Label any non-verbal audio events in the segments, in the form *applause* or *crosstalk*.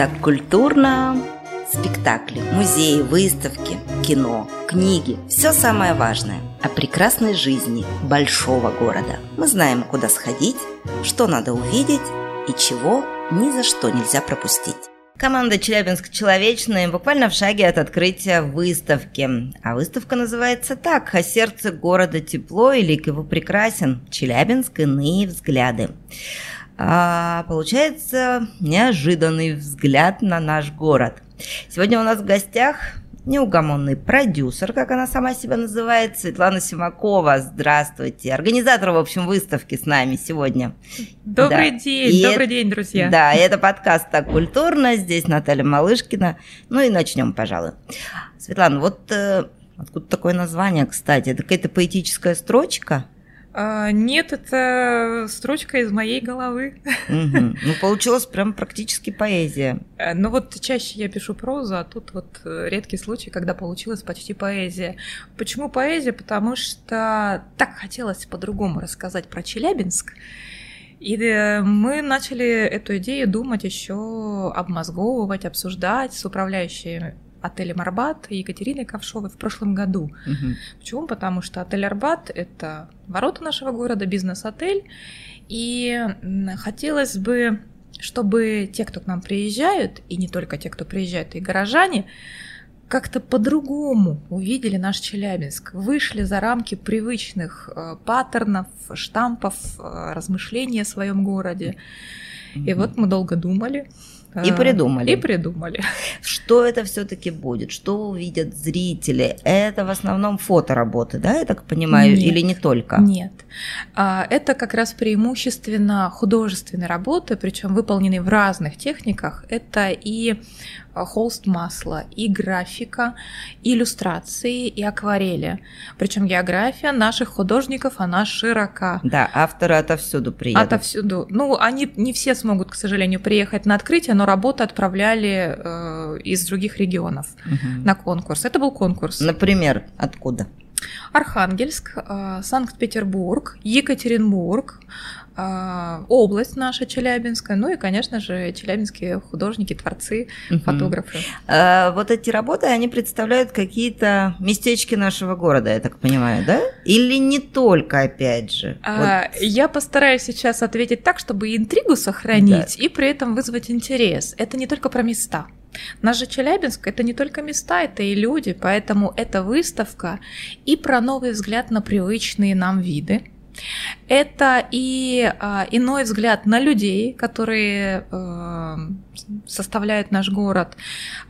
так культурно. Спектакли, музеи, выставки, кино, книги – все самое важное о прекрасной жизни большого города. Мы знаем, куда сходить, что надо увидеть и чего ни за что нельзя пропустить. Команда «Челябинск человечная» буквально в шаге от открытия выставки. А выставка называется так «О сердце города тепло и лик его прекрасен. Челябинск. Иные взгляды». А, получается неожиданный взгляд на наш город. Сегодня у нас в гостях неугомонный продюсер, как она сама себя называет, Светлана Симакова. Здравствуйте. Организатор, в общем, выставки с нами сегодня. Добрый да. день, и добрый это, день, друзья. Да, это подкаст «Так культурно». Здесь Наталья Малышкина. Ну и начнем, пожалуй. Светлана, вот э, откуда такое название, кстати? Это какая-то поэтическая строчка – а, нет, это строчка из моей головы. Угу. Ну, получилось прям практически поэзия. Э, ну вот чаще я пишу прозу, а тут вот э, редкий случай, когда получилась почти поэзия. Почему поэзия? Потому что так хотелось по-другому рассказать про Челябинск. И э, мы начали эту идею думать еще, обмозговывать, обсуждать с управляющими отелем Арбат и Екатериной Ковшовой в прошлом году. Угу. Почему? Потому что отель Арбат это ворота нашего города, бизнес-отель. И хотелось бы, чтобы те, кто к нам приезжают, и не только те, кто приезжают, и горожане, как-то по-другому увидели наш Челябинск, вышли за рамки привычных э, паттернов, штампов, э, размышлений о своем городе. Mm-hmm. И вот мы долго думали, и придумали. И придумали. *laughs* Что это все-таки будет? Что увидят зрители? Это в основном фотоработы, да, я так понимаю, нет, или не только? Нет. А, это как раз преимущественно художественные работы, причем выполненные в разных техниках. Это и Э, холст масла, и графика, и иллюстрации, и акварели. Причем география наших художников, она широка. Да, авторы отовсюду приедут. Отовсюду. Ну, они не все смогут, к сожалению, приехать на открытие, но работы отправляли э, из других регионов угу. на конкурс. Это был конкурс. Например, откуда? Архангельск, э, Санкт-Петербург, Екатеринбург, область наша Челябинская, ну и, конечно же, челябинские художники, творцы, угу. фотографы. А, вот эти работы, они представляют какие-то местечки нашего города, я так понимаю, да? Или не только, опять же? А, вот. Я постараюсь сейчас ответить так, чтобы интригу сохранить да. и при этом вызвать интерес. Это не только про места. Наш же Челябинск это не только места, это и люди, поэтому эта выставка и про новый взгляд на привычные нам виды, это и э, иной взгляд на людей, которые э, составляют наш город.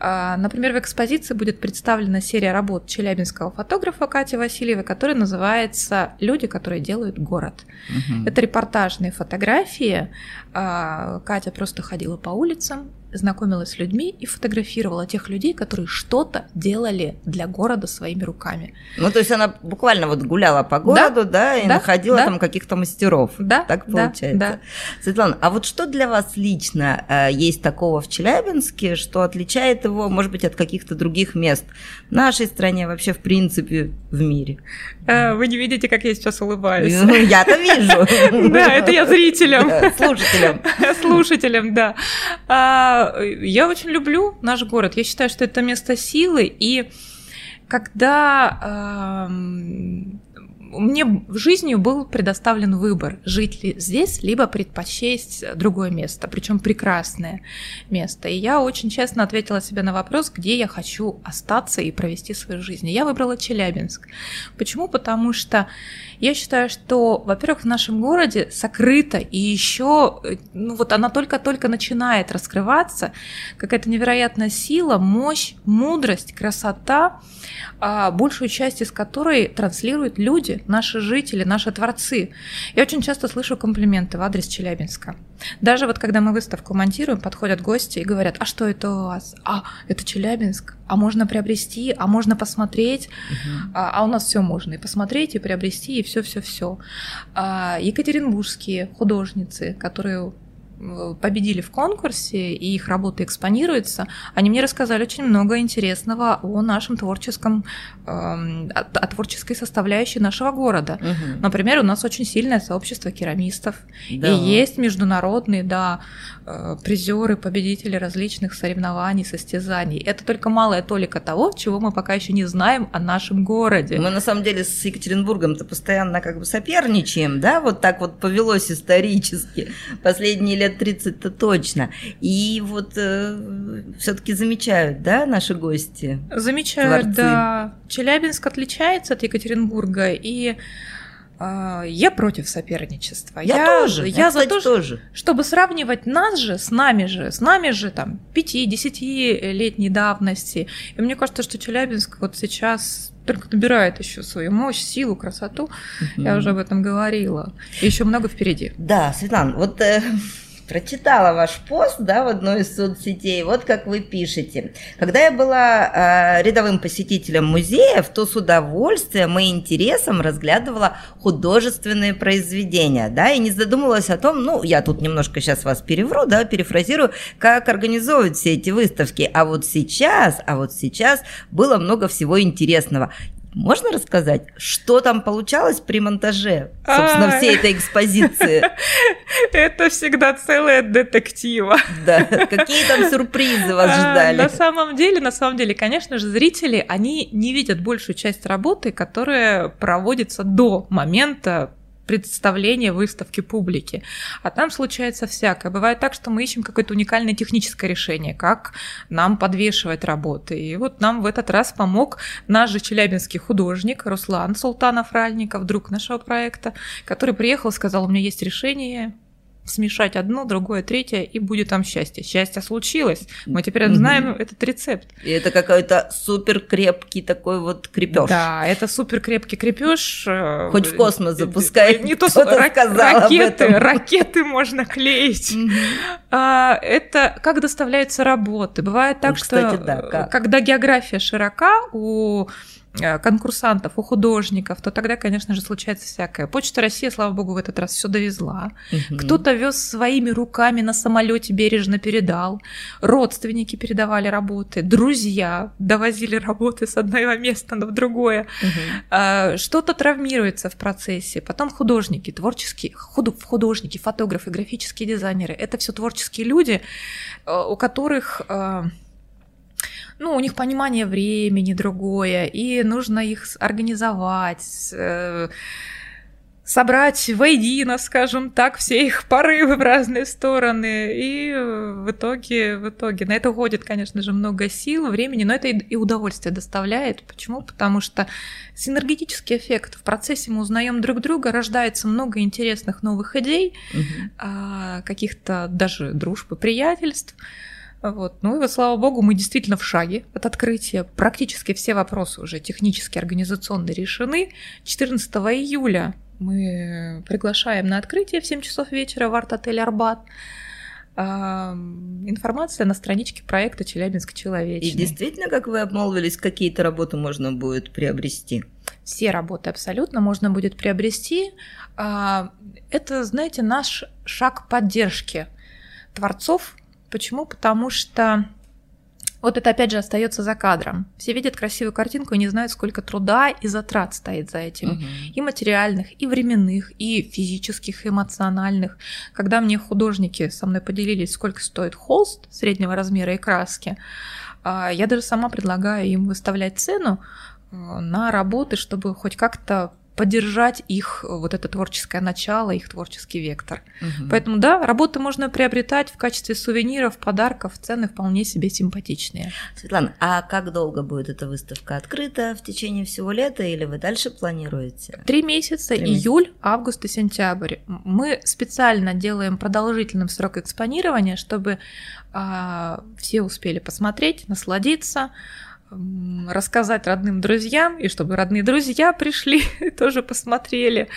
Э, например, в экспозиции будет представлена серия работ челябинского фотографа Кати Васильевой, которая называется «Люди, которые делают город». Угу. Это репортажные фотографии. Э, Катя просто ходила по улицам, знакомилась с людьми и фотографировала тех людей, которые что-то делали для города своими руками. Ну, то есть она буквально вот гуляла по городу, да, да и да, находила да. там каких-то мастеров. Да. Так получается. Да, да. Светлана, а вот что для вас лично э, есть такого в Челябинске, что отличает его, может быть, от каких-то других мест в нашей стране, вообще в принципе в мире? Э, вы не видите, как я сейчас улыбаюсь. Ну, я-то вижу. *laughs* Да, это я зрителям. Слушателям. *laughs* Слушателям, да. Я очень люблю наш город. Я считаю, что это место силы. И когда мне в жизни был предоставлен выбор, жить ли здесь, либо предпочесть другое место, причем прекрасное место. И я очень честно ответила себе на вопрос, где я хочу остаться и провести свою жизнь. Я выбрала Челябинск. Почему? Потому что я считаю, что, во-первых, в нашем городе сокрыто, и еще, ну вот она только-только начинает раскрываться, какая-то невероятная сила, мощь, мудрость, красота, а, большую часть из которой транслируют люди, наши жители, наши творцы. Я очень часто слышу комплименты в адрес Челябинска. Даже вот когда мы выставку монтируем, подходят гости и говорят, а что это у вас? А, это Челябинск. А можно приобрести, а можно посмотреть. Угу. А, а у нас все можно и посмотреть, и приобрести, и все-все-все. А, екатеринбургские художницы, которые победили в конкурсе, и их работа экспонируется, они мне рассказали очень много интересного о нашем творческом, эм, о творческой составляющей нашего города. Угу. Например, у нас очень сильное сообщество керамистов, да. и есть международные, да, э, призеры, победители различных соревнований, состязаний. Это только малая толика того, чего мы пока еще не знаем о нашем городе. Мы на самом деле с Екатеринбургом-то постоянно как бы соперничаем, да, вот так вот повелось исторически, последние лет 30-то точно. И вот э, все-таки замечают, да, наши гости? Замечают, творцы. да. Челябинск отличается от Екатеринбурга, и э, я против соперничества. Я, я тоже. Я, я за то, тоже. чтобы сравнивать нас же с нами же, с нами же там 5-10 летней давности. И мне кажется, что Челябинск вот сейчас только набирает еще свою мощь, силу, красоту. Угу. Я уже об этом говорила. И еще много впереди. Да, Светлана, вот э, *laughs* прочитала ваш пост да, в одной из соцсетей. Вот как вы пишете. Когда я была э, рядовым посетителем музеев, то с удовольствием и интересом разглядывала художественные произведения, да, и не задумывалась о том, ну, я тут немножко сейчас вас перевру, да, перефразирую, как организовывать все эти выставки. А вот сейчас, а вот сейчас было много всего интересного. Можно рассказать, что там получалось при монтаже, собственно, всей этой экспозиции? *laughs* Это всегда целая детектива. *laughs* Да, какие там сюрпризы вас а, ждали? На самом деле, на самом деле, конечно же, зрители, они не видят большую часть работы, которая проводится до момента представления выставки публики. А там случается всякое. Бывает так, что мы ищем какое-то уникальное техническое решение, как нам подвешивать работы. И вот нам в этот раз помог наш же челябинский художник Руслан Султанов Ральников, друг нашего проекта, который приехал и сказал, у меня есть решение, смешать одно, другое, третье, и будет там счастье. Счастье случилось. Мы теперь знаем mm-hmm. этот рецепт. И это какой-то супер крепкий такой вот крепеж. Да, это супер крепкий крепеж. Э, Хоть в космос запускает. Не то, что ракеты, ракеты можно клеить. Mm-hmm. Это как доставляются работы. Бывает так, ну, кстати, что да, когда география широка, у Э, конкурсантов, у художников, то тогда, конечно же, случается всякое. Почта России, слава богу, в этот раз все довезла. Угу. Кто-то вез своими руками на самолете бережно передал. Родственники передавали работы, друзья довозили работы с одного места в другое. Угу. Что-то травмируется в процессе. Потом художники, творческие художники, фотографы, графические дизайнеры. Это все творческие люди, э, у которых э, ну, у них понимание времени другое, и нужно их организовать, э, собрать воедино, скажем так, все их порывы в разные стороны. И в итоге, в итоге на это уходит, конечно же, много сил, времени, но это и удовольствие доставляет. Почему? Потому что синергетический эффект. В процессе мы узнаем друг друга, рождается много интересных новых идей, угу. каких-то даже дружб и приятельств. Вот. Ну и вот, слава богу, мы действительно в шаге от открытия. Практически все вопросы уже технически, организационно решены. 14 июля мы приглашаем на открытие в 7 часов вечера в арт-отель «Арбат». Информация на страничке проекта «Челябинск человечный». И действительно, как вы обмолвились, какие-то работы можно будет приобрести? Все работы абсолютно можно будет приобрести. А, это, знаете, наш шаг поддержки творцов, Почему? Потому что вот это опять же остается за кадром. Все видят красивую картинку и не знают, сколько труда и затрат стоит за этим. Угу. И материальных, и временных, и физических, и эмоциональных. Когда мне художники со мной поделились, сколько стоит холст среднего размера и краски, а, я даже сама предлагаю им выставлять цену э, на работы, чтобы хоть как-то поддержать их э, вот это творческое начало, их творческий вектор. Угу. Поэтому да, работы можно приобретать в качестве сувениров, подарков, цены вполне себе симпатичные. Светлана, а как долго будет эта выставка открыта? В течение всего лета или вы дальше планируете? Три месяца, Три июль, месяца. август и сентябрь. Мы специально делаем продолжительным срок экспонирования, чтобы а, все успели посмотреть, насладиться рассказать родным друзьям, и чтобы родные друзья пришли *laughs* тоже посмотрели.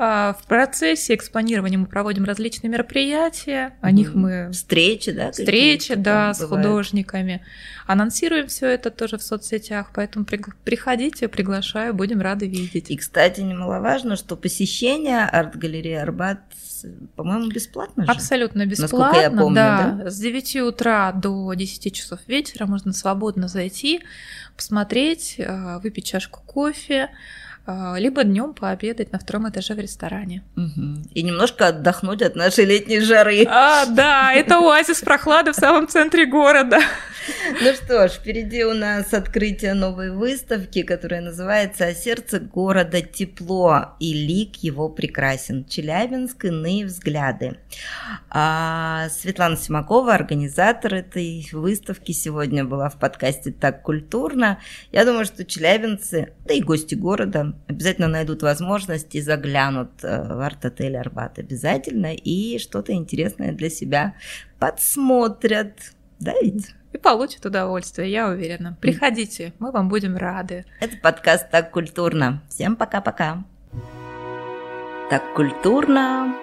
А, в процессе экспонирования мы проводим различные мероприятия, о них мы... Встречи, да? Встречи, да, с бывают. художниками. Анонсируем все это тоже в соцсетях, поэтому приходите, приглашаю, будем рады видеть. И, кстати, немаловажно, что посещение арт-галереи Арбат по-моему, бесплатно же? Абсолютно бесплатно, Насколько я помню, да. да. С 9 утра до 10 часов вечера можно свободно зайти, посмотреть, э, выпить чашку кофе, либо днем пообедать на втором этаже в ресторане. Угу. И немножко отдохнуть от нашей летней жары. А, да, это оазис прохлады в самом центре города. *laughs* Ну что ж, впереди у нас открытие новой выставки, которая называется «Сердце города тепло и лик его прекрасен. Челябинск. Иные взгляды». А Светлана Симакова, организатор этой выставки, сегодня была в подкасте «Так культурно». Я думаю, что челябинцы, да и гости города обязательно найдут возможность и заглянут э, в арт-отель «Арбат» обязательно и что-то интересное для себя подсмотрят. Да ведь? и получит удовольствие, я уверена. Приходите, мы вам будем рады. Это подкаст «Так культурно». Всем пока-пока. Так культурно.